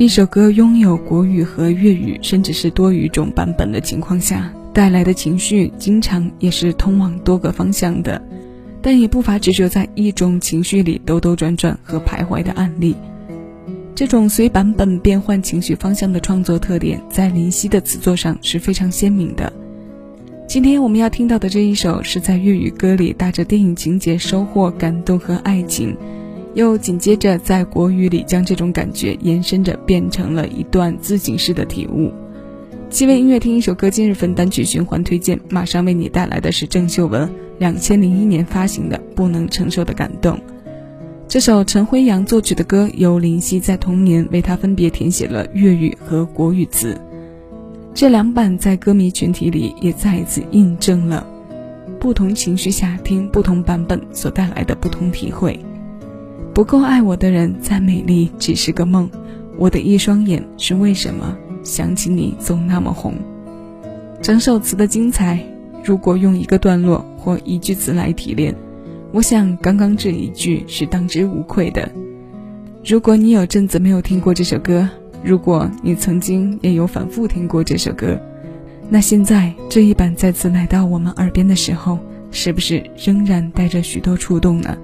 一首歌拥有国语和粤语，甚至是多语种版本的情况下，带来的情绪经常也是通往多个方向的，但也不乏执着在一种情绪里兜兜转转和徘徊的案例。这种随版本变换情绪方向的创作特点，在林夕的词作上是非常鲜明的。今天我们要听到的这一首，是在粤语歌里带着电影情节收获感动和爱情。又紧接着在国语里将这种感觉延伸着，变成了一段自省式的体悟。七位音乐听一首歌，今日份单曲循环推荐，马上为你带来的是郑秀文两千零一年发行的《不能承受的感动》。这首陈辉阳作曲的歌，由林夕在同年为他分别填写了粤语和国语词。这两版在歌迷群体里也再一次印证了不同情绪下听不同版本所带来的不同体会。不够爱我的人再美丽只是个梦，我的一双眼是为什么想起你总那么红？整首词的精彩，如果用一个段落或一句词来提炼，我想刚刚这一句是当之无愧的。如果你有阵子没有听过这首歌，如果你曾经也有反复听过这首歌，那现在这一版再次来到我们耳边的时候，是不是仍然带着许多触动呢？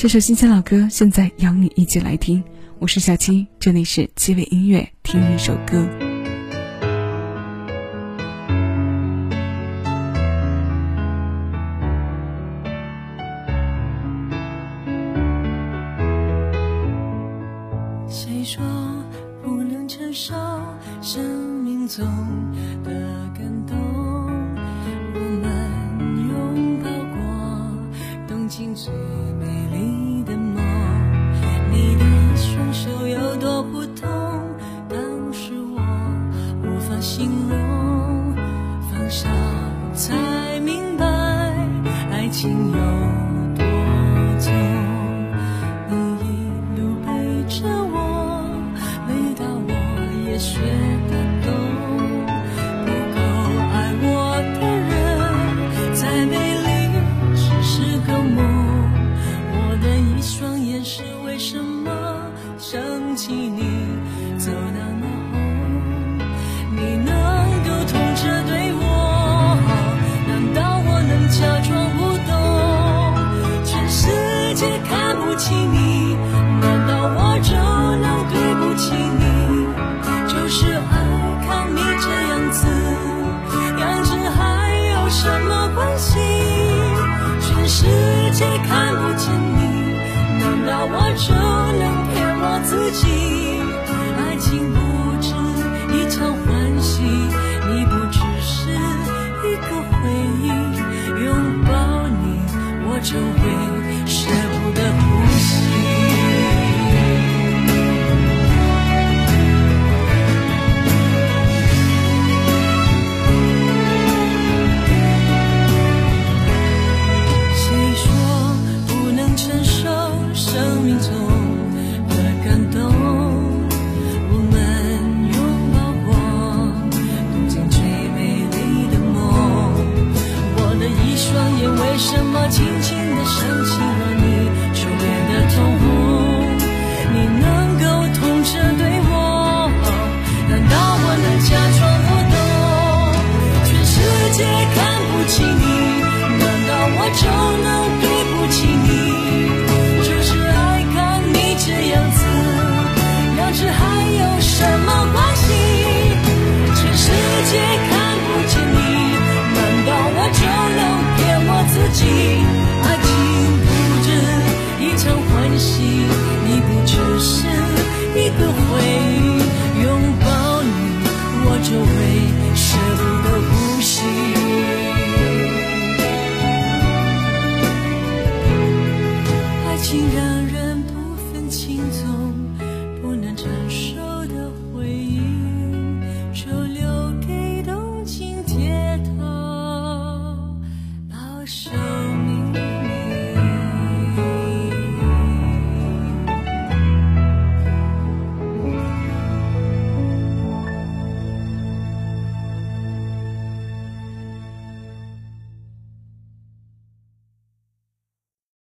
这首新鲜老歌，现在邀你一起来听。我是小七，这里是七味音乐，听一首歌。谁说不能承受生命中的有多久？你一路陪着我，累到我也学得懂。不够爱我的人，再美丽只是个梦。我的一双眼是为什么想起你走到。我就能骗我自己爱情不止一场欢喜你不只是一个回忆拥抱你我就什么轻轻的想起。心中不能承受的回忆，就留给东京街头保守。